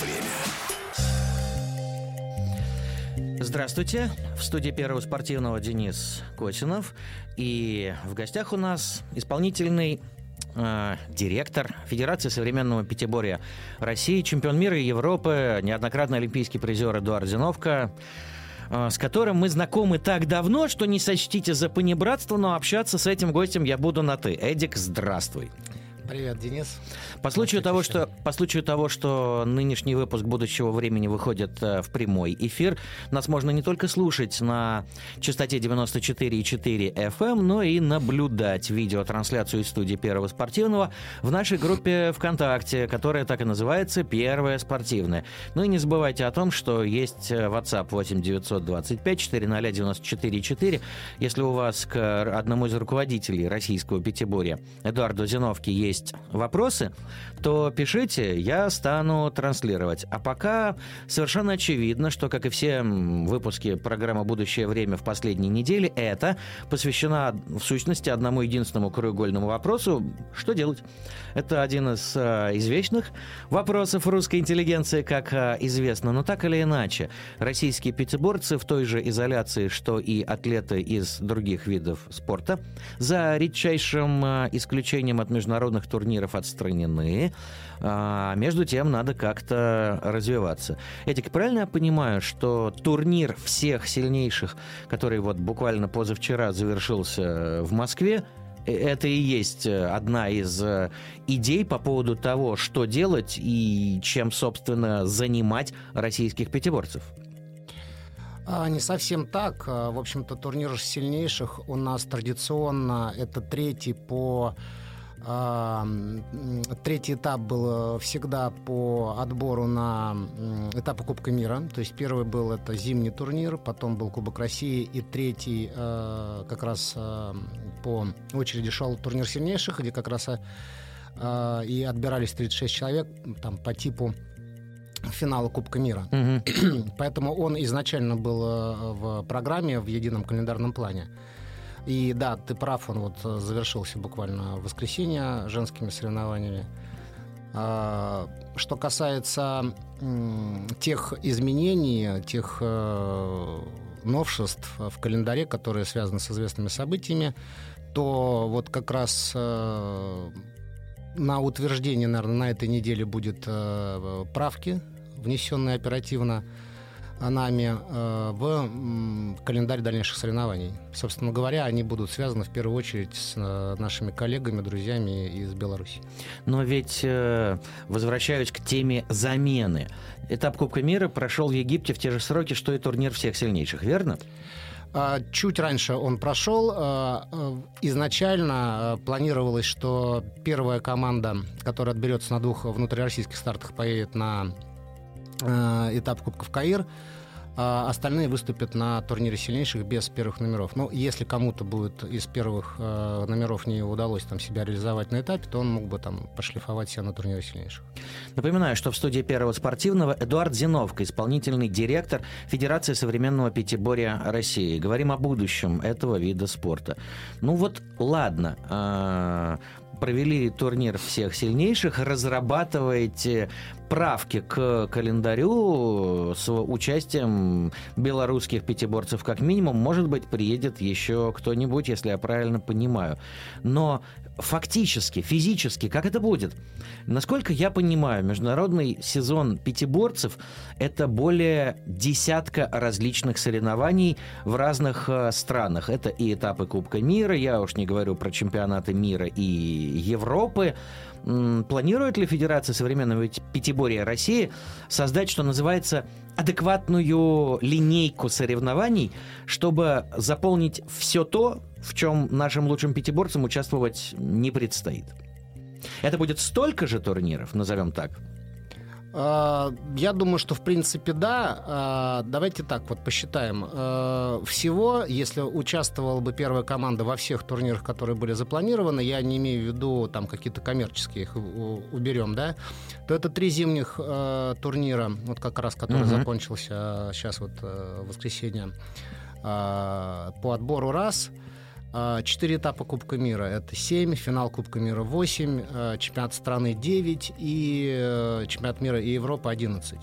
время. Здравствуйте. В студии Первого спортивного Денис Котинов. И в гостях у нас исполнительный э, директор Федерации современного пятиборья России, чемпион мира и Европы, неоднократный олимпийский призер Эдуард Зиновка, э, с которым мы знакомы так давно, что не сочтите за понебратство, но общаться с этим гостем я буду на «ты». Эдик, здравствуй. Привет, Денис. По случаю, того, что, по случаю того, что нынешний выпуск будущего времени выходит э, в прямой эфир, нас можно не только слушать на частоте 94,4 FM, эм, но и наблюдать видеотрансляцию из студии Первого спортивного в нашей группе ВКонтакте, которая так и называется «Первая спортивная». Ну и не забывайте о том, что есть э, WhatsApp 8 925 400 94 4. Если у вас к одному из руководителей российского пятиборья Эдуарду Зиновке есть есть вопросы, то пишите, я стану транслировать. А пока совершенно очевидно, что, как и все выпуски программы «Будущее время» в последней неделе, это посвящена в сущности одному единственному краеугольному вопросу «Что делать?». Это один из э, извечных вопросов русской интеллигенции, как э, известно. Но так или иначе, российские пятиборцы в той же изоляции, что и атлеты из других видов спорта, за редчайшим э, исключением от международных крупных турниров отстранены. А между тем надо как-то развиваться. Эдик, правильно я понимаю, что турнир всех сильнейших, который вот буквально позавчера завершился в Москве, э, это и есть одна из э, идей по поводу того, что делать и чем, собственно, занимать российских пятиборцев. А, не совсем так. А, в общем-то, турнир сильнейших у нас традиционно это третий по Третий этап был э, всегда по отбору на этапы Кубка мира. То есть первый был это зимний турнир, потом был Кубок России, и третий э, как раз э, по очереди шел турнир сильнейших, где как раз и отбирались 36 человек там по типу финала Кубка мира. Угу. Поэтому он изначально был в программе в едином календарном плане. И да, ты прав, он вот э, завершился буквально в воскресенье женскими соревнованиями. А, что касается тех изменений, тех э, новшеств в календаре, которые связаны с известными событиями, то вот как раз э, на утверждение, наверное, на этой неделе будет правки, внесенные оперативно нами э, в календарь дальнейших соревнований. Собственно говоря, они будут связаны в первую очередь с э, нашими коллегами, друзьями из Беларуси. Но ведь, э, возвращаюсь к теме замены, этап Кубка мира прошел в Египте в те же сроки, что и турнир всех сильнейших, верно? А, чуть раньше он прошел. Изначально планировалось, что первая команда, которая отберется на двух внутрироссийских стартах, поедет на этап Кубков Каир. А остальные выступят на турнире сильнейших без первых номеров. Но если кому-то будет из первых э, номеров не удалось там себя реализовать на этапе, то он мог бы там пошлифовать себя на турнире сильнейших. Напоминаю, что в студии Первого спортивного Эдуард Зиновка, исполнительный директор Федерации современного пятиборья России. Говорим о будущем этого вида спорта. Ну вот, ладно, э, провели турнир всех сильнейших, разрабатываете правки к календарю с участием белорусских пятиборцев как минимум. Может быть, приедет еще кто-нибудь, если я правильно понимаю. Но фактически, физически, как это будет? Насколько я понимаю, международный сезон пятиборцев – это более десятка различных соревнований в разных э, странах. Это и этапы Кубка мира, я уж не говорю про чемпионаты мира и Европы. Планирует ли Федерация современного пятиборья России создать, что называется, адекватную линейку соревнований, чтобы заполнить все то, в чем нашим лучшим пятиборцам участвовать не предстоит? Это будет столько же турниров, назовем так, я думаю, что в принципе да. А, давайте так вот посчитаем. А, всего, если участвовала бы первая команда во всех турнирах, которые были запланированы, я не имею в виду там какие-то коммерческие, их уберем, да, то это три зимних турнира, вот как раз, который угу. закончился сейчас вот в воскресенье по отбору раз – Четыре этапа Кубка мира. Это 7, финал Кубка мира 8, чемпионат страны 9 и чемпионат мира и Европы 11.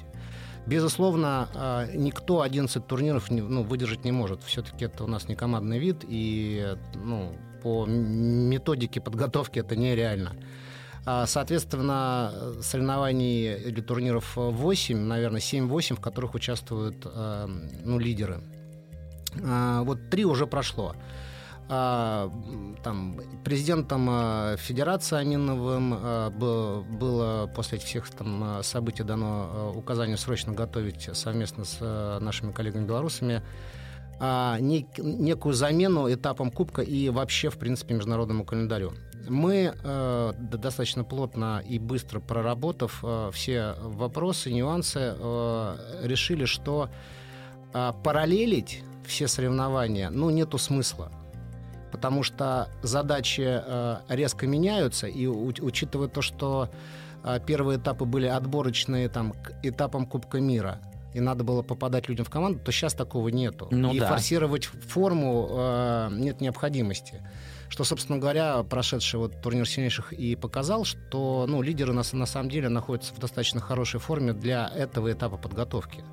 Безусловно, никто 11 турниров ну, выдержать не может. Все-таки это у нас не командный вид, и ну, по методике подготовки это нереально. А, соответственно, соревнований или турниров 8, наверное, 7-8, в которых участвуют а, ну, лидеры. А, вот три уже прошло. Там, президентом Федерации Аминовым было после всех там, событий дано указание срочно готовить совместно с нашими коллегами-белорусами некую замену этапам Кубка и вообще, в принципе, международному календарю. Мы достаточно плотно и быстро проработав все вопросы, нюансы, решили, что параллелить все соревнования, ну, нету смысла. Потому что задачи э, резко меняются, и учитывая то, что э, первые этапы были отборочные там, к этапам Кубка мира, и надо было попадать людям в команду, то сейчас такого нету. Ну, и да. форсировать форму э, нет необходимости. Что, собственно говоря, прошедший вот турнир сильнейших и показал, что ну, лидеры на, на самом деле находятся в достаточно хорошей форме для этого этапа подготовки.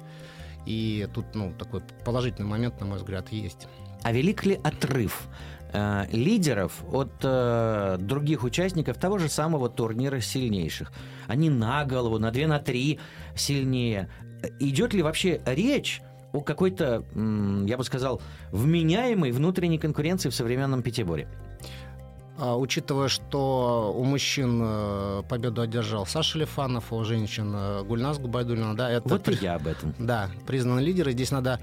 И тут ну, такой положительный момент, на мой взгляд, есть. А велик ли отрыв э, лидеров от э, других участников того же самого турнира сильнейших? Они на голову, на две, на три сильнее. Идет ли вообще речь о какой-то, я бы сказал, вменяемой внутренней конкуренции в современном пятиборе? А, учитывая, что у мужчин э, победу одержал Саша Лифанов, а у женщин э, Гульнас Губайдулина, да, это... Вот и я об этом. Да, признанные лидеры. Здесь надо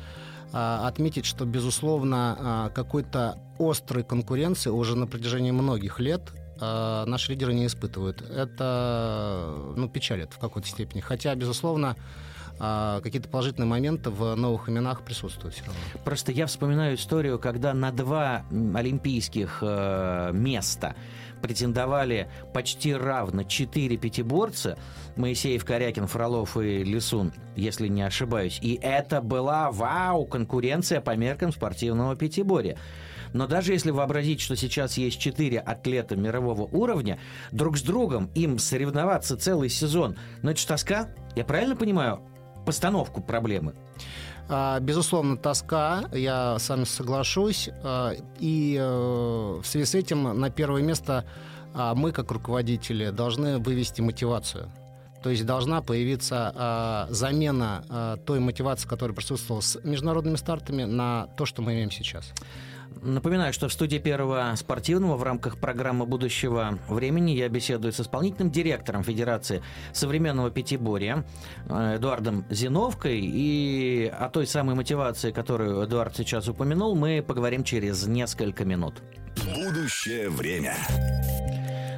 отметить, что, безусловно, а, какой-то острой конкуренции уже на протяжении многих лет наши лидеры не испытывают. Это ну, печалит в какой-то степени. Хотя, безусловно, а, какие-то положительные моменты в новых именах присутствуют все равно. Просто я вспоминаю историю, когда на два олимпийских э, места претендовали почти равно четыре пятиборца Моисеев, Корякин, Фролов и Лисун, если не ошибаюсь. И это была, вау, конкуренция по меркам спортивного пятиборья. Но даже если вообразить, что сейчас есть четыре атлета мирового уровня, друг с другом им соревноваться целый сезон, ну это тоска. Я правильно понимаю? Постановку проблемы? А, безусловно, тоска, я с вами соглашусь. А, и э, в связи с этим на первое место а, мы, как руководители, должны вывести мотивацию. То есть должна появиться замена той мотивации, которая присутствовала с международными стартами, на то, что мы имеем сейчас. Напоминаю, что в студии первого спортивного в рамках программы будущего времени я беседую с исполнительным директором Федерации современного пятиборья э, Эдуардом Зиновкой. И о той самой мотивации, которую Эдуард сейчас упомянул, мы поговорим через несколько минут. Будущее время.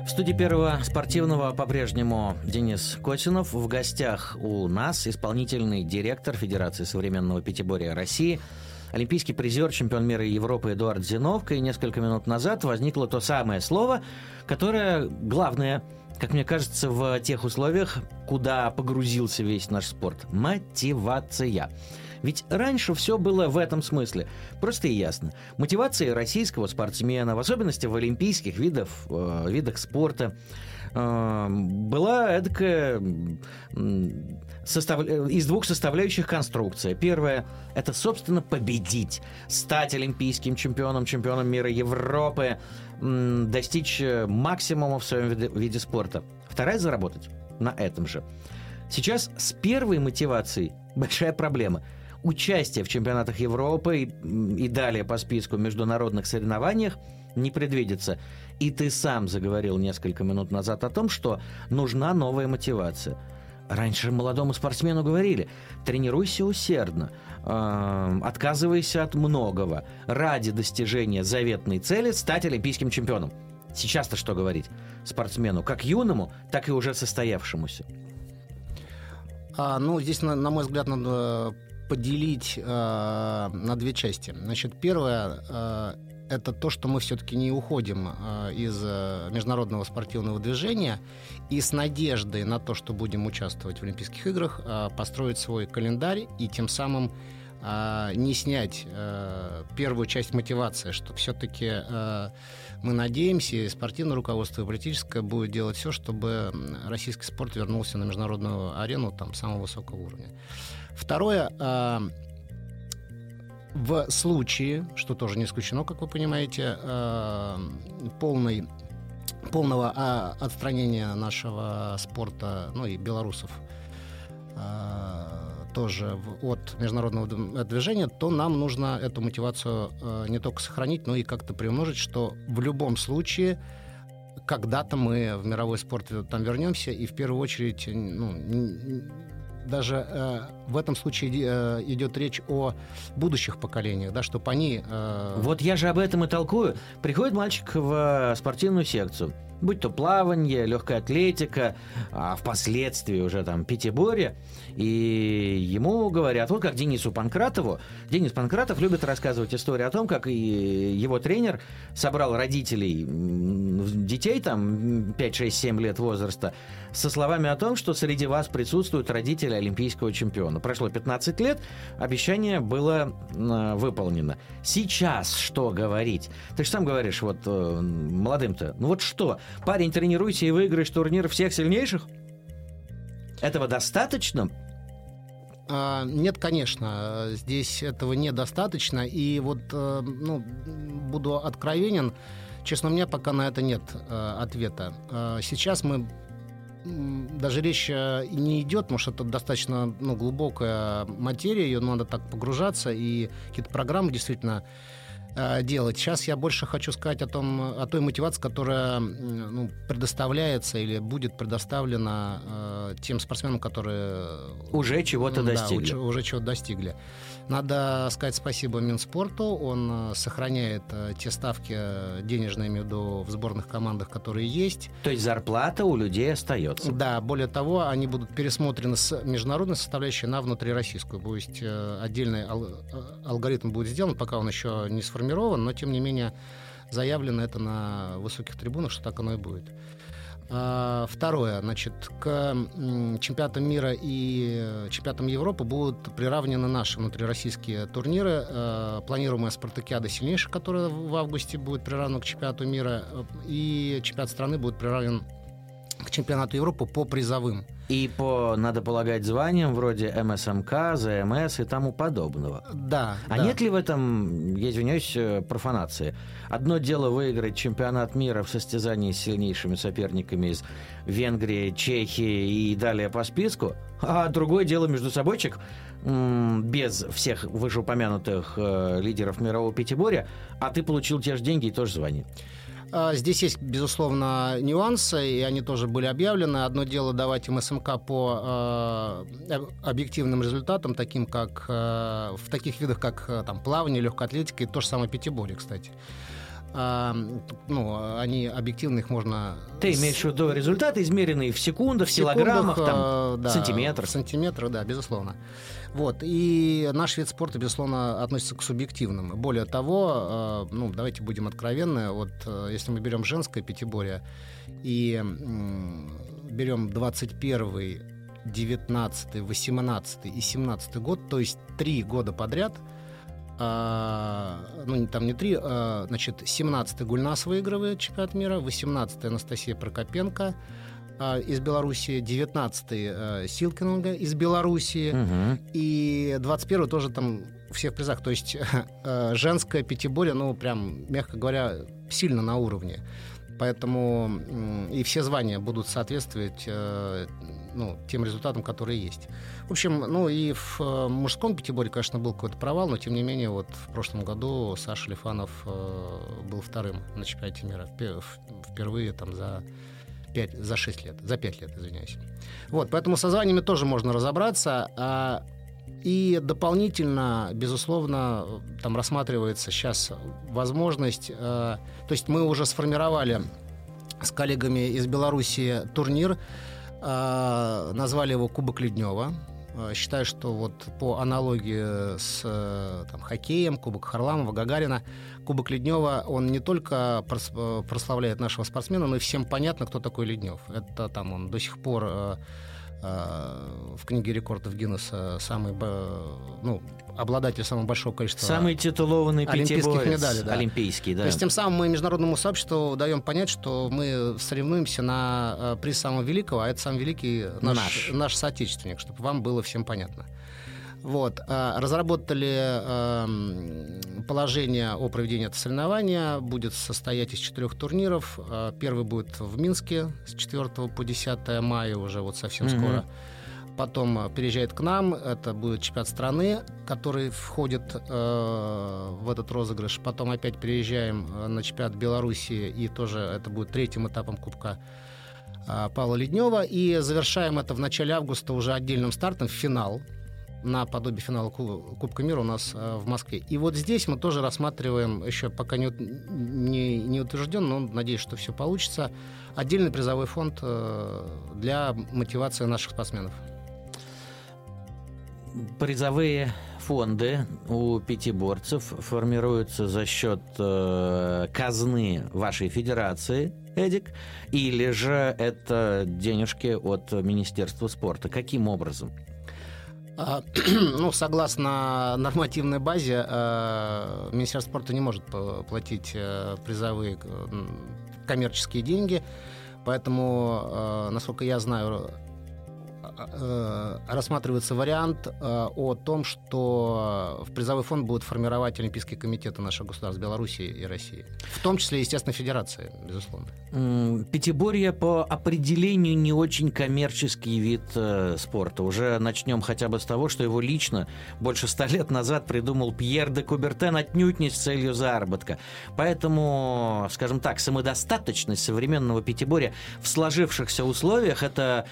В студии первого спортивного по-прежнему Денис Косинов. В гостях у нас исполнительный директор Федерации современного пятиборья России – олимпийский призер, чемпион мира и Европы Эдуард Зиновка, и несколько минут назад возникло то самое слово, которое главное, как мне кажется, в тех условиях, куда погрузился весь наш спорт – мотивация. Ведь раньше все было в этом смысле. Просто и ясно. Мотивация российского спортсмена, в особенности в олимпийских видах, э, видах спорта, была эдакая состав... из двух составляющих конструкция. Первая – это, собственно, победить, стать олимпийским чемпионом, чемпионом мира Европы, достичь э, максимума в своем виде спорта. Вторая – заработать на этом же. Сейчас с первой мотивацией большая проблема. Участие в чемпионатах Европы и, и далее по списку международных соревнованиях не предвидится. И ты сам заговорил несколько минут назад о том, что нужна новая мотивация – Раньше молодому спортсмену говорили, тренируйся усердно, э, отказывайся от многого ради достижения заветной цели стать олимпийским чемпионом. Сейчас-то что говорить спортсмену, как юному, так и уже состоявшемуся? А, ну, здесь, на, на мой взгляд, надо поделить э, на две части. Значит, первое э, это то, что мы все-таки не уходим э, из э, международного спортивного движения и с надеждой на то, что будем участвовать в Олимпийских играх, э, построить свой календарь и тем самым не снять первую часть мотивации, что все-таки мы надеемся, и спортивное руководство, и политическое будет делать все, чтобы российский спорт вернулся на международную арену там, самого высокого уровня. Второе, в случае, что тоже не исключено, как вы понимаете, полной полного а, отстранения нашего спорта, ну и белорусов тоже от международного движения, то нам нужно эту мотивацию э, не только сохранить, но и как-то приумножить, что в любом случае когда-то мы в мировой спорт там вернемся, и в первую очередь ну, даже э, в этом случае э, идет речь о будущих поколениях, да, чтобы они... Э... Вот я же об этом и толкую. Приходит мальчик в спортивную секцию, будь то плавание, легкая атлетика, а впоследствии уже там пятиборье, и ему говорят, вот как Денису Панкратову. Денис Панкратов любит рассказывать историю о том, как и его тренер собрал родителей детей, там 5, 6, 7 лет возраста, со словами о том, что среди вас присутствуют родители олимпийского чемпиона. Прошло 15 лет, обещание было выполнено. Сейчас что говорить? Ты же сам говоришь, вот э, молодым-то, ну вот что? Парень, тренируйся и выиграешь турнир всех сильнейших? Этого достаточно? А, нет, конечно, здесь этого недостаточно. И вот, э, ну, буду откровенен, честно, у меня пока на это нет э, ответа. А, сейчас мы даже речь э, не идет, потому что это достаточно ну, глубокая материя, ее надо так погружаться, и какие-то программы действительно Э, делать. Сейчас я больше хочу сказать о, том, о той мотивации, которая ну, предоставляется или будет предоставлена э, тем спортсменам, которые... Уже чего-то да, достигли. Уже, уже чего-то достигли. Надо сказать спасибо Минспорту. Он э, сохраняет э, те ставки денежные, имею в сборных командах, которые есть. То есть зарплата у людей остается? Да, более того, они будут пересмотрены с международной составляющей на внутрироссийскую. То есть отдельный алгоритм будет сделан, пока он еще не сформирован, но тем не менее заявлено это на высоких трибунах, что так оно и будет. А, второе, значит, к чемпионатам мира и чемпионатам Европы будут приравнены наши внутрироссийские турниры. А, планируемая спартакиада сильнейшая, которая в августе будет приравнена к чемпионату мира, и чемпионат страны будет приравнен к чемпионату Европы по призовым. И по, надо полагать, званиям вроде МСМК, ЗМС и тому подобного. Да. А да. нет ли в этом, я извиняюсь, э, профанации? Одно дело выиграть чемпионат мира в состязании с сильнейшими соперниками из Венгрии, Чехии и далее по списку, а другое дело между собойчик без всех вышеупомянутых э, лидеров мирового пятиборья, а ты получил те же деньги и тоже звание. А, здесь есть, безусловно, нюансы, и они тоже были объявлены. Одно дело давать МСМК по э, объективным результатам, таким как э, в таких видах, как там, плавание, легкая атлетика и то же самое пятиборье, кстати. А, ну, они объективно их можно... Ты имеешь в виду результаты, измеренные в секундах, в, в килограммах, там, да, сантиметрах? В сантиметрах, да, безусловно. Вот. И наш вид спорта, безусловно, относится к субъективным. Более того, э, ну, давайте будем откровенны, вот э, если мы берем женское пятиборье и берем 21 19 18 и 17 год, то есть три года подряд, а, ну, там не три, а, значит, 17-й Гульнас выигрывает чемпионат мира, 18-й Анастасия Прокопенко, из Белоруссии, 19-й э, Силкинга из Белоруссии, угу. и 21-й тоже там всех призах. То есть э, женское пятиборье, ну, прям, мягко говоря, сильно на уровне. Поэтому и все звания будут соответствовать э, ну, тем результатам, которые есть. В общем, ну и в мужском пятиборе, конечно, был какой-то провал, но тем не менее, вот в прошлом году Саша Лифанов был вторым на чемпионате мира. Впервые там за 5, за 6 лет, за 5 лет, извиняюсь. Вот, поэтому со званиями тоже можно разобраться. А, и дополнительно, безусловно, там рассматривается сейчас возможность, а, то есть мы уже сформировали с коллегами из Беларуси турнир, а, назвали его Кубок Леднева. А, считаю, что вот по аналогии с там, хоккеем, Кубок Харламова, Гагарина, Кубок Леднева, он не только прославляет нашего спортсмена, но и всем понятно, кто такой Леднев. Это там он до сих пор э, в книге рекордов Гиннесса самый, ну, обладатель самого большого количества Самый титулованный олимпийских медалей. Да. Олимпийский, да. То есть тем самым мы международному сообществу даем понять, что мы соревнуемся на приз самого великого, а это самый великий наш, наш. наш соотечественник, чтобы вам было всем понятно. Вот. А, разработали эм, положение о проведении этого соревнования. Будет состоять из четырех турниров. А, первый будет в Минске с 4 по 10 мая, уже вот совсем mm-hmm. скоро. Потом э, переезжает к нам. Это будет чемпионат страны, который входит э, в этот розыгрыш. Потом опять переезжаем э, на чемпионат Беларуси, и тоже это будет третьим этапом Кубка э, Павла Леднева. И завершаем это в начале августа уже отдельным стартом в финал на подобие финала Кубка мира у нас э, в Москве. И вот здесь мы тоже рассматриваем, еще пока не, не, не утвержден, но надеюсь, что все получится, отдельный призовой фонд э, для мотивации наших спортсменов. Призовые фонды у пятиборцев формируются за счет э, казны вашей федерации, Эдик, или же это денежки от Министерства спорта? Каким образом? А, ну, согласно нормативной базе, э, Министерство спорта не может платить э, призовые коммерческие деньги, поэтому, э, насколько я знаю, Э, рассматривается вариант э, о том, что в призовой фонд будут формировать Олимпийские комитеты наших государств Беларуси и России. В том числе, естественно, Федерации, безусловно. Пятиборье по определению не очень коммерческий вид э, спорта. Уже начнем хотя бы с того, что его лично больше ста лет назад придумал Пьер де Кубертен отнюдь не с целью заработка. Поэтому, скажем так, самодостаточность современного пятиборья в сложившихся условиях – это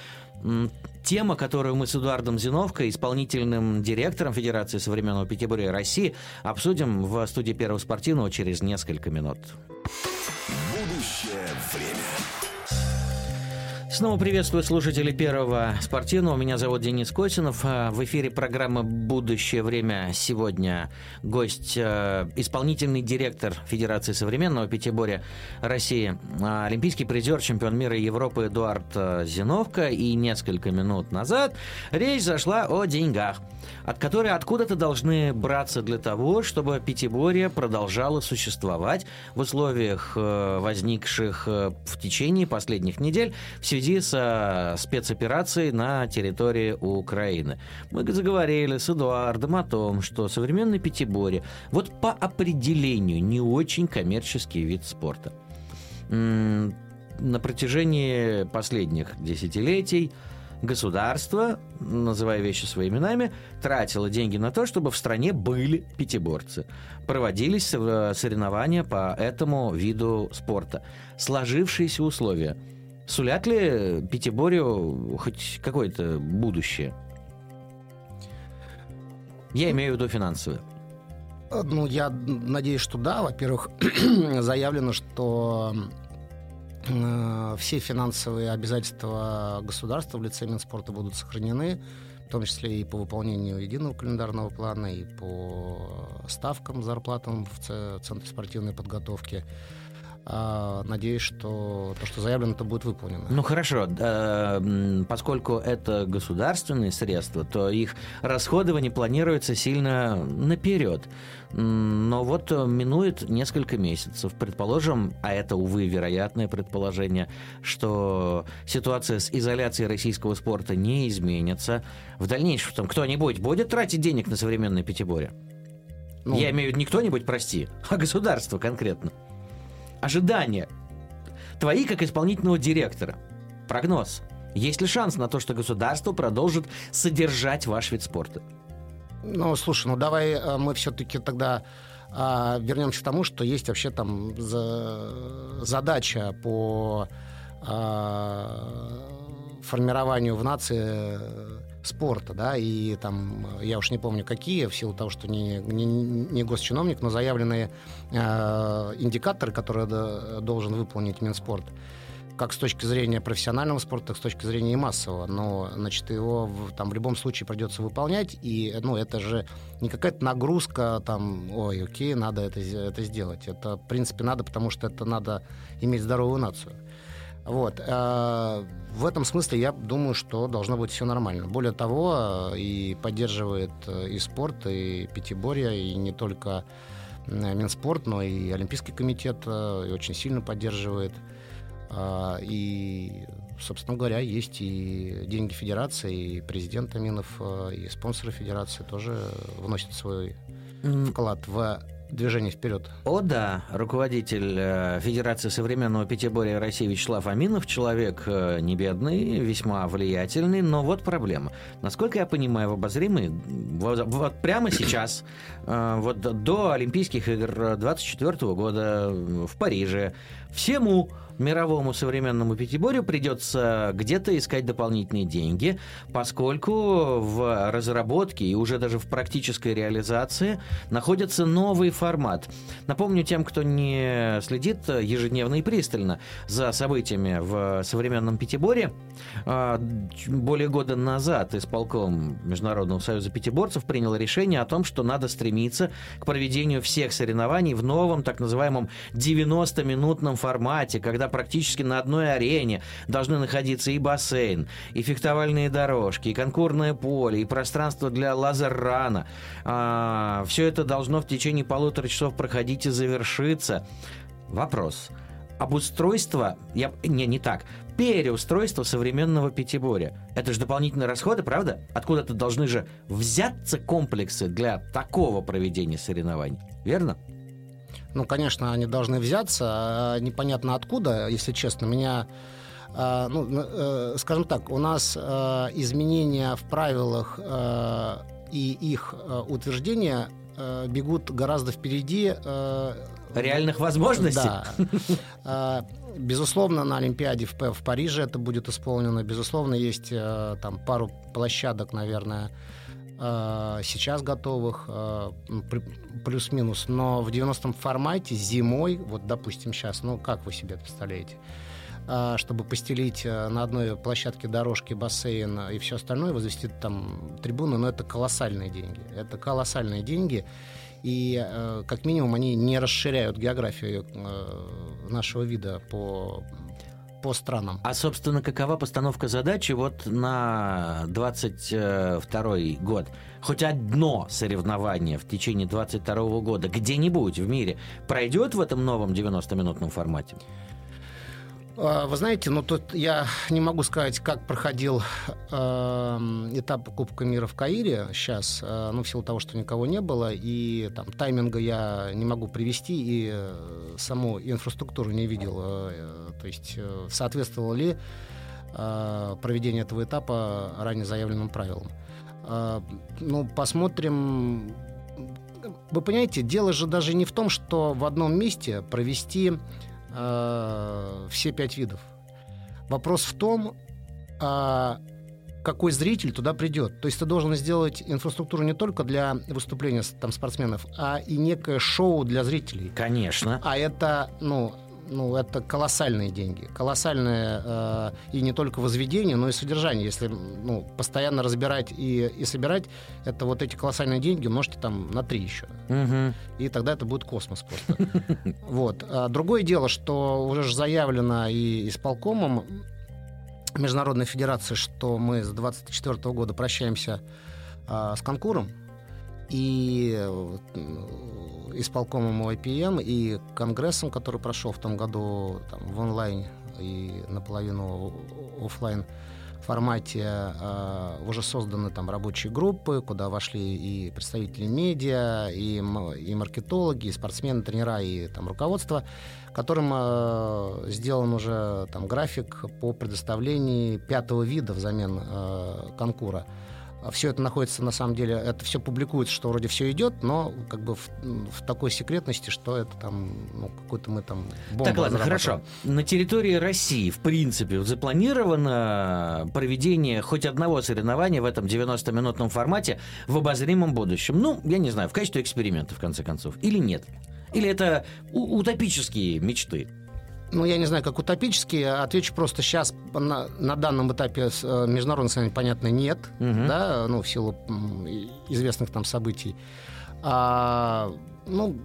тема, которую мы с Эдуардом Зиновко, исполнительным директором Федерации современного пятиборья России, обсудим в студии Первого спортивного через несколько минут. Будущее время. Снова приветствую слушателей Первого спортивного. Меня зовут Денис Косинов. А, в эфире программы «Будущее время» сегодня гость э, исполнительный директор Федерации современного пятиборья России, а, олимпийский призер, чемпион мира и Европы Эдуард э, Зиновко. И несколько минут назад речь зашла о деньгах, от которой откуда-то должны браться для того, чтобы пятиборье продолжало существовать в условиях, э, возникших в течение последних недель в связи связи со спецоперацией на территории Украины. Мы заговорили с Эдуардом о том, что современный пятиборье вот по определению не очень коммерческий вид спорта. На протяжении последних десятилетий государство, называя вещи своими именами, тратило деньги на то, чтобы в стране были пятиборцы. Проводились соревнования по этому виду спорта. Сложившиеся условия – Сулят ли Пятиборью хоть какое-то будущее? Я имею в виду финансовое. Ну, я надеюсь, что да. Во-первых, заявлено, что э, все финансовые обязательства государства в лице Минспорта будут сохранены, в том числе и по выполнению единого календарного плана, и по ставкам, зарплатам в Центре спортивной подготовки. А, надеюсь, что то, что заявлено, это будет выполнено. Ну хорошо, поскольку это государственные средства, то их расходование планируется сильно наперед. Но вот минует несколько месяцев. Предположим, а это, увы, вероятное предположение, что ситуация с изоляцией российского спорта не изменится. В дальнейшем там кто-нибудь будет тратить денег на современное пятиборье? Ну, Я имею в виду не кто-нибудь, прости, а государство конкретно ожидания твои как исполнительного директора. Прогноз. Есть ли шанс на то, что государство продолжит содержать ваш вид спорта? Ну, слушай, ну давай э, мы все-таки тогда а, вернемся к тому, что есть вообще там за, задача по а, формированию в нации спорта, да, и там, я уж не помню какие, в силу того, что не, не, не госчиновник, но заявленные э, индикаторы, которые должен выполнить Минспорт, как с точки зрения профессионального спорта, так с точки зрения и массового. Но, значит, его в, там в любом случае придется выполнять, и, ну, это же не какая-то нагрузка, там, ой, окей, надо это, это сделать. Это, в принципе, надо, потому что это надо иметь здоровую нацию. Вот. А, в этом смысле я думаю, что должно быть все нормально. Более того, и поддерживает э, и спорт, и пятиборье, и не только э, Минспорт, но и Олимпийский комитет э, и очень сильно поддерживает. И, собственно говоря, есть и деньги Федерации, и президент Аминов, и спонсоры Федерации тоже вносят свой вклад в движение вперед. О да, руководитель э, Федерации современного пятиборья России Вячеслав Аминов, человек э, не бедный, весьма влиятельный, но вот проблема. Насколько я понимаю, в обозримый, вот, вот прямо сейчас, э, вот до Олимпийских игр 24 года в Париже, всему мировому современному пятиборью придется где-то искать дополнительные деньги, поскольку в разработке и уже даже в практической реализации находится новый формат. Напомню тем, кто не следит ежедневно и пристально за событиями в современном пятиборе, а, более года назад исполком Международного союза пятиборцев принял решение о том, что надо стремиться к проведению всех соревнований в новом так называемом 90-минутном формате, когда когда практически на одной арене должны находиться и бассейн, и фехтовальные дорожки, и конкурное поле, и пространство для лазер-рана. А, все это должно в течение полутора часов проходить и завершиться. Вопрос. Обустройство, я, не, не так, переустройство современного пятиборья. Это же дополнительные расходы, правда? Откуда-то должны же взяться комплексы для такого проведения соревнований, верно? Ну, конечно, они должны взяться, а непонятно откуда, если честно. Меня а, ну, э, скажем так, у нас а, изменения в правилах и их утверждения бегут гораздо впереди реальных возможностей. Да. Безусловно, на Олимпиаде в, в Париже это будет исполнено. Безусловно, есть там пару площадок, наверное, Э, сейчас готовых, э, плюс-минус, но в 90-м формате зимой, вот допустим сейчас, ну как вы себе представляете, э, чтобы постелить на одной площадке дорожки, бассейн и все остальное, возвести там трибуны, но это колоссальные деньги. Это колоссальные деньги. И как минимум они не расширяют географию нашего вида по по странам. А, собственно, какова постановка задачи вот на 22 год? Хоть одно соревнование в течение 22 года где-нибудь в мире пройдет в этом новом 90-минутном формате? А, вы знаете, ну тут я не могу сказать, как проходил э, этап Кубка мира в Каире сейчас, э, ну в силу того, что никого не было, и там тайминга я не могу привести, и э, саму инфраструктуру не видел, э, то есть э, соответствовало ли э, проведение этого этапа ранее заявленным правилам. Э, ну, посмотрим. Вы понимаете, дело же даже не в том, что в одном месте провести э, все пять видов. Вопрос в том, э, какой зритель туда придет. То есть ты должен сделать инфраструктуру не только для выступления там, спортсменов, а и некое шоу для зрителей. Конечно. А это, ну, ну, это колоссальные деньги. Колоссальное э, и не только возведение, но и содержание. Если ну, постоянно разбирать и, и собирать, это вот эти колоссальные деньги умножьте там на три еще. Угу. И тогда это будет космос просто. Вот. А другое дело, что уже же заявлено и исполкомом Международной Федерации, что мы с 24 года прощаемся а, с конкуром. И исполкомом ОИПМ и конгрессом, который прошел в том году там, в онлайн и наполовину офлайн формате э, уже созданы там рабочие группы, куда вошли и представители медиа, и, и маркетологи, и спортсмены, тренера, и там руководство, которым э, сделан уже там график по предоставлению пятого вида взамен э, конкура. А все это находится, на самом деле, это все публикуется, что вроде все идет, но как бы в, в такой секретности, что это там, ну, какой-то мы там Так, ладно, хорошо. На территории России, в принципе, запланировано проведение хоть одного соревнования в этом 90-минутном формате в обозримом будущем? Ну, я не знаю, в качестве эксперимента, в конце концов, или нет? Или это утопические мечты? Ну, я не знаю, как утопически, отвечу просто сейчас на, на данном этапе э, международных соревнований, понятно, нет, угу. да, ну, в силу известных там событий. А, ну,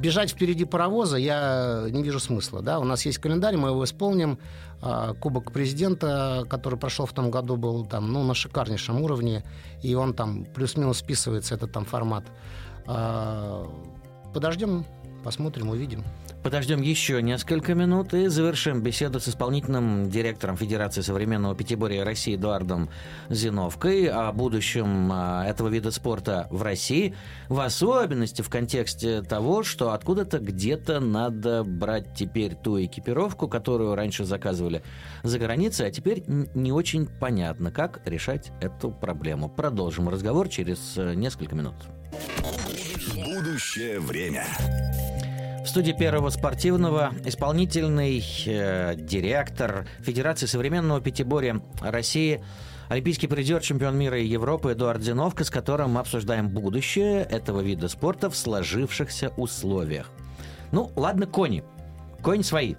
бежать впереди паровоза я не вижу смысла. Да? У нас есть календарь, мы его исполним. А, Кубок президента, который прошел в том году, был там, ну, на шикарнейшем уровне, и он там плюс-минус списывается, этот там формат. А, подождем, посмотрим, увидим. Подождем еще несколько минут и завершим беседу с исполнительным директором Федерации современного пятиборья России Эдуардом Зиновкой о будущем а, этого вида спорта в России, в особенности в контексте того, что откуда-то где-то надо брать теперь ту экипировку, которую раньше заказывали за границей, а теперь не очень понятно, как решать эту проблему. Продолжим разговор через э, несколько минут. Будущее время. В студии Первого спортивного исполнительный э, директор Федерации современного пятиборья России, олимпийский призер, чемпион мира и Европы Эдуард Зиновка, с которым мы обсуждаем будущее этого вида спорта в сложившихся условиях. Ну, ладно, кони. Конь свои.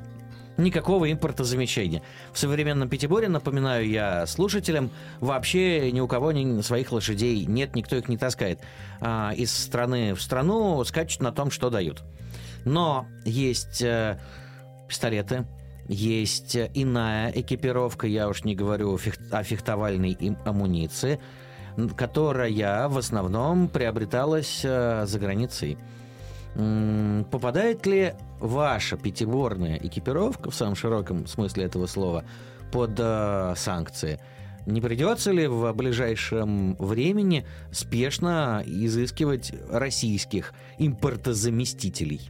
Никакого импортозамещения. В современном пятиборе, напоминаю я слушателям, вообще ни у кого ни своих лошадей нет, никто их не таскает. А, из страны в страну скачут на том, что дают. Но есть э, пистолеты, есть иная экипировка, я уж не говорю о фехтовальной амуниции, которая в основном приобреталась э, за границей. Попадает ли ваша пятиборная экипировка, в самом широком смысле этого слова, под э, санкции? Не придется ли в ближайшем времени спешно изыскивать российских импортозаместителей?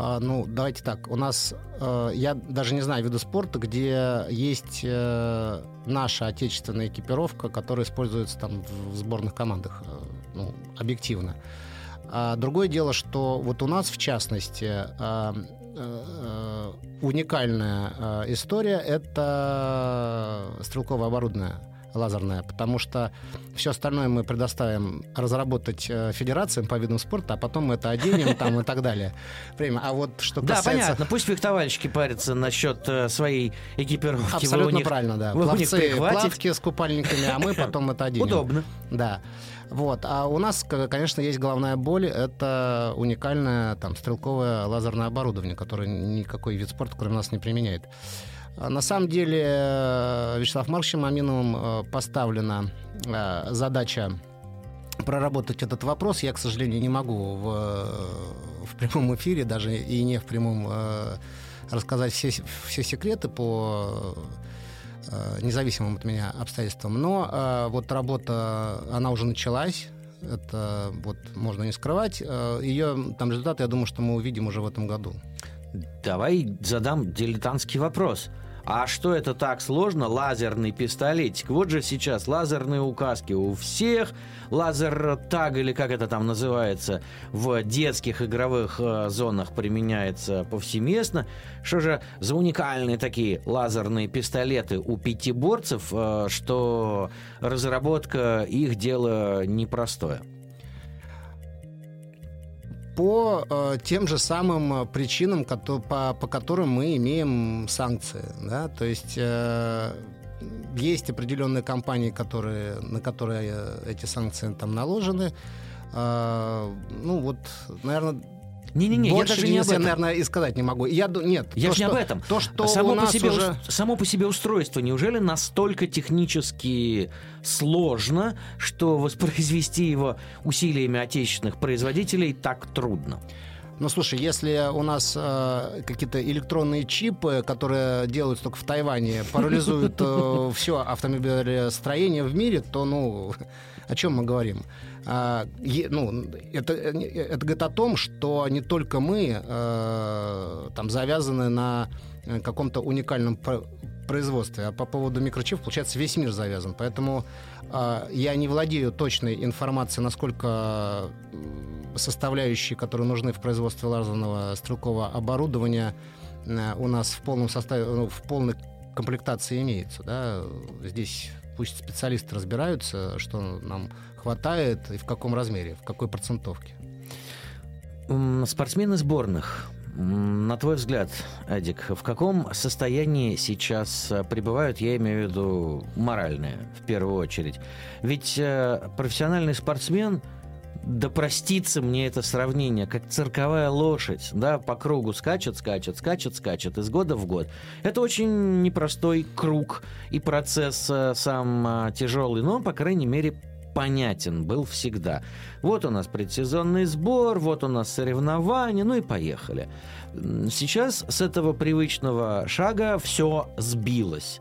А, ну, давайте так. У нас, э, я даже не знаю вида спорта, где есть э, наша отечественная экипировка, которая используется там в сборных командах, э, ну, объективно. А другое дело, что вот у нас, в частности, уникальная история – это стрелковое оборудование лазерная, потому что все остальное мы предоставим разработать э, федерациям по видам спорта, а потом мы это оденем там и так далее. Время. А вот что касается... Да, понятно. Пусть фехтовальщики парятся насчет э, своей экипировки. Абсолютно правильно, да. Пловцы, плавки с купальниками, а мы потом это оденем. Удобно. Да. Вот. А у нас, конечно, есть головная боль. Это уникальное там стрелковое лазерное оборудование, которое никакой вид спорта кроме нас не применяет. А на самом деле э, Вячеслав Марковичем Аминовым э, поставлена э, задача проработать этот вопрос. Я, к сожалению, не могу в, в прямом эфире, даже и не в прямом, рассказать все, все секреты по независимым от меня обстоятельствам. Но вот работа, она уже началась. Это вот можно не скрывать. Ее там результаты, я думаю, что мы увидим уже в этом году. Давай задам дилетантский вопрос. А что это так сложно? Лазерный пистолетик. Вот же сейчас лазерные указки у всех. Лазер-таг, или как это там называется, в детских игровых э, зонах применяется повсеместно. Что же за уникальные такие лазерные пистолеты у пятиборцев, э, что разработка их дело непростое? По э, тем же самым э, причинам, по, по которым мы имеем санкции. Да? То есть э, есть определенные компании, которые, на которые э, эти санкции там наложены. Э, ну вот, наверное, не-не-не, я даже не об этом. наверное, и сказать не могу. Я, нет, я то, же не об этом. То, что само, у нас по себе, уже... само по себе устройство неужели настолько технически сложно, что воспроизвести его усилиями отечественных производителей так трудно? Ну, слушай, если у нас э, какие-то электронные чипы, которые делаются только в Тайване, парализуют э, все автомобилестроение в мире, то, ну, о чем мы говорим? А, ну, это, это говорит о том, что не только мы э, там завязаны на каком-то уникальном производстве, а по поводу микрочипов, получается, весь мир завязан. Поэтому э, я не владею точной информацией, насколько составляющие, которые нужны в производстве лазерного стрелкового оборудования, э, у нас в полном составе, ну, в полной комплектации имеется. Да? Здесь пусть специалисты разбираются, что нам хватает и в каком размере, в какой процентовке. Спортсмены сборных. На твой взгляд, Эдик, в каком состоянии сейчас э, пребывают, я имею в виду моральное, в первую очередь? Ведь э, профессиональный спортсмен, да простится мне это сравнение, как цирковая лошадь, да, по кругу скачет, скачет, скачет, скачет из года в год. Это очень непростой круг и процесс э, сам а, тяжелый, но, по крайней мере, понятен был всегда. Вот у нас предсезонный сбор, вот у нас соревнования, ну и поехали. Сейчас с этого привычного шага все сбилось.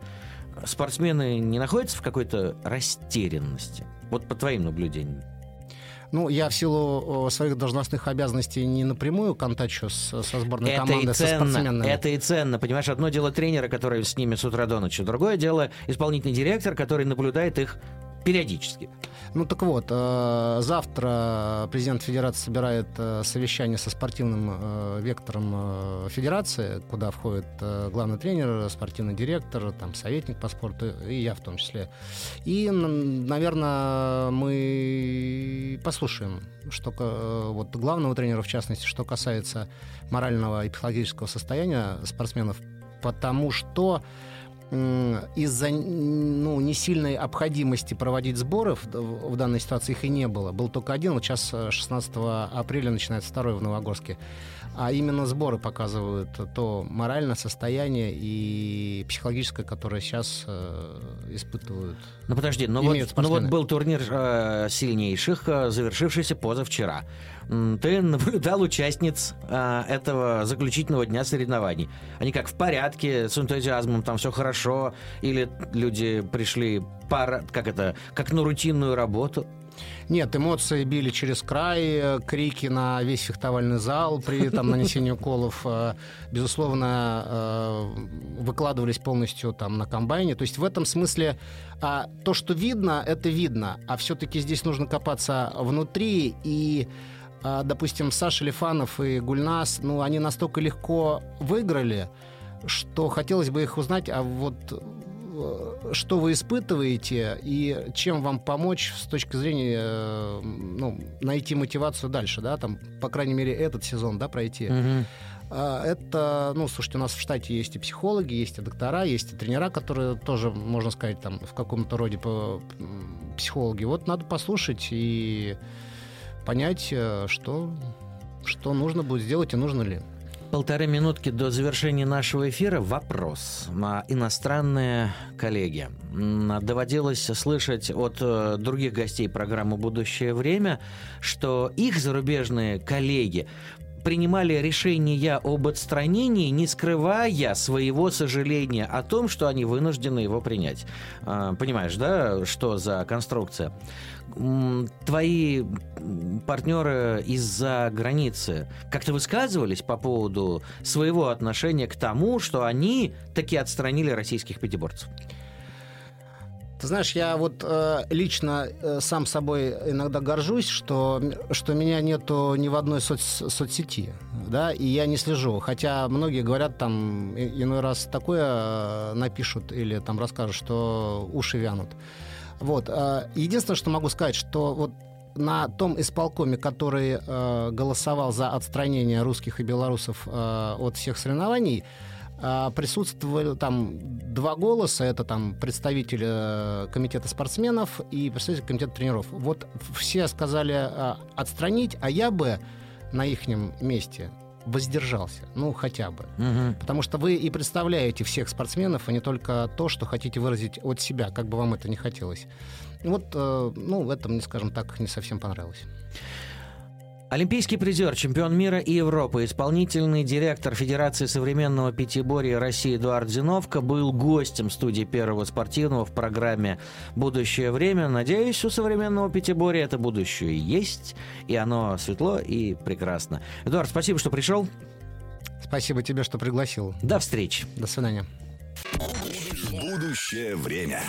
Спортсмены не находятся в какой-то растерянности? Вот по твоим наблюдениям. Ну, я в силу своих должностных обязанностей не напрямую контачу с, со сборной это команды, и ценно, со спортсменами. Это и ценно, понимаешь, одно дело тренера, который с ними с утра до ночи, другое дело исполнительный директор, который наблюдает их периодически. Ну так вот, э, завтра президент Федерации собирает э, совещание со спортивным э, вектором Федерации, куда входит главный тренер, спортивный директор, там советник по спорту и я в том числе. И, наверное, мы послушаем, что вот главного тренера в частности, что касается морального и психологического состояния спортсменов, потому что из-за ну, несильной необходимости проводить сборы в, в данной ситуации их и не было. Был только один, вот сейчас 16 э, апреля начинается второй в Новогорске. А именно сборы показывают то моральное состояние и психологическое, которое сейчас э, испытывают. Ну подожди, ну вот, ну вот был турнир э, сильнейших, э, завершившийся позавчера. Ты наблюдал участниц э, этого заключительного дня соревнований. Они как в порядке, с энтузиазмом, там все хорошо, или люди пришли пара, как это, как на рутинную работу? Нет, эмоции били через край, э, крики на весь фехтовальный зал при там, нанесении уколов, э, безусловно, э, выкладывались полностью там на комбайне. То есть в этом смысле а, то, что видно, это видно, а все-таки здесь нужно копаться внутри и а, допустим, Саша Лифанов и Гульнас, ну, они настолько легко выиграли, что хотелось бы их узнать, а вот Э, что вы испытываете и чем вам помочь с точки зрения э, ну, найти мотивацию дальше, да, там, по крайней мере, этот сезон, да, пройти. Угу. Это, ну, слушайте, у нас в штате есть и психологи, есть и доктора, есть и тренера, которые тоже, можно сказать, там, в каком-то роде психологи. Вот надо послушать и понять, э, что, что нужно будет сделать и нужно ли. Полторы минутки до завершения нашего эфира. Вопрос. Иностранные коллеги. Доводилось слышать от э, других гостей программы «Будущее время», что их зарубежные коллеги принимали решения об отстранении, не скрывая своего сожаления о том, что они вынуждены его принять. А, понимаешь, да, что за конструкция? Твои партнеры из-за границы как-то высказывались по поводу своего отношения к тому, что они таки отстранили российских пятиборцев? Ты знаешь, я вот э, лично э, сам собой иногда горжусь, что, что меня нету ни в одной соц, соцсети, да, и я не слежу. Хотя многие говорят там иной раз такое э, напишут или там расскажут, что уши вянут. Вот. Э, единственное, что могу сказать, что вот на том исполкоме, который э, голосовал за отстранение русских и белорусов э, от всех соревнований, присутствовали там два голоса. Это там представитель комитета спортсменов и представитель комитета тренеров. Вот все сказали отстранить, а я бы на их месте воздержался, ну хотя бы. Угу. Потому что вы и представляете всех спортсменов, а не только то, что хотите выразить от себя, как бы вам это не хотелось. И вот, э, ну, в этом скажем так, не совсем понравилось. Олимпийский призер, чемпион мира и Европы, исполнительный директор Федерации современного пятиборья России Эдуард Зиновка был гостем студии Первого спортивного в программе «Будущее время». Надеюсь, у современного пятиборья это будущее есть, и оно светло и прекрасно. Эдуард, спасибо, что пришел. Спасибо тебе, что пригласил. До встречи. До свидания. Будущее время.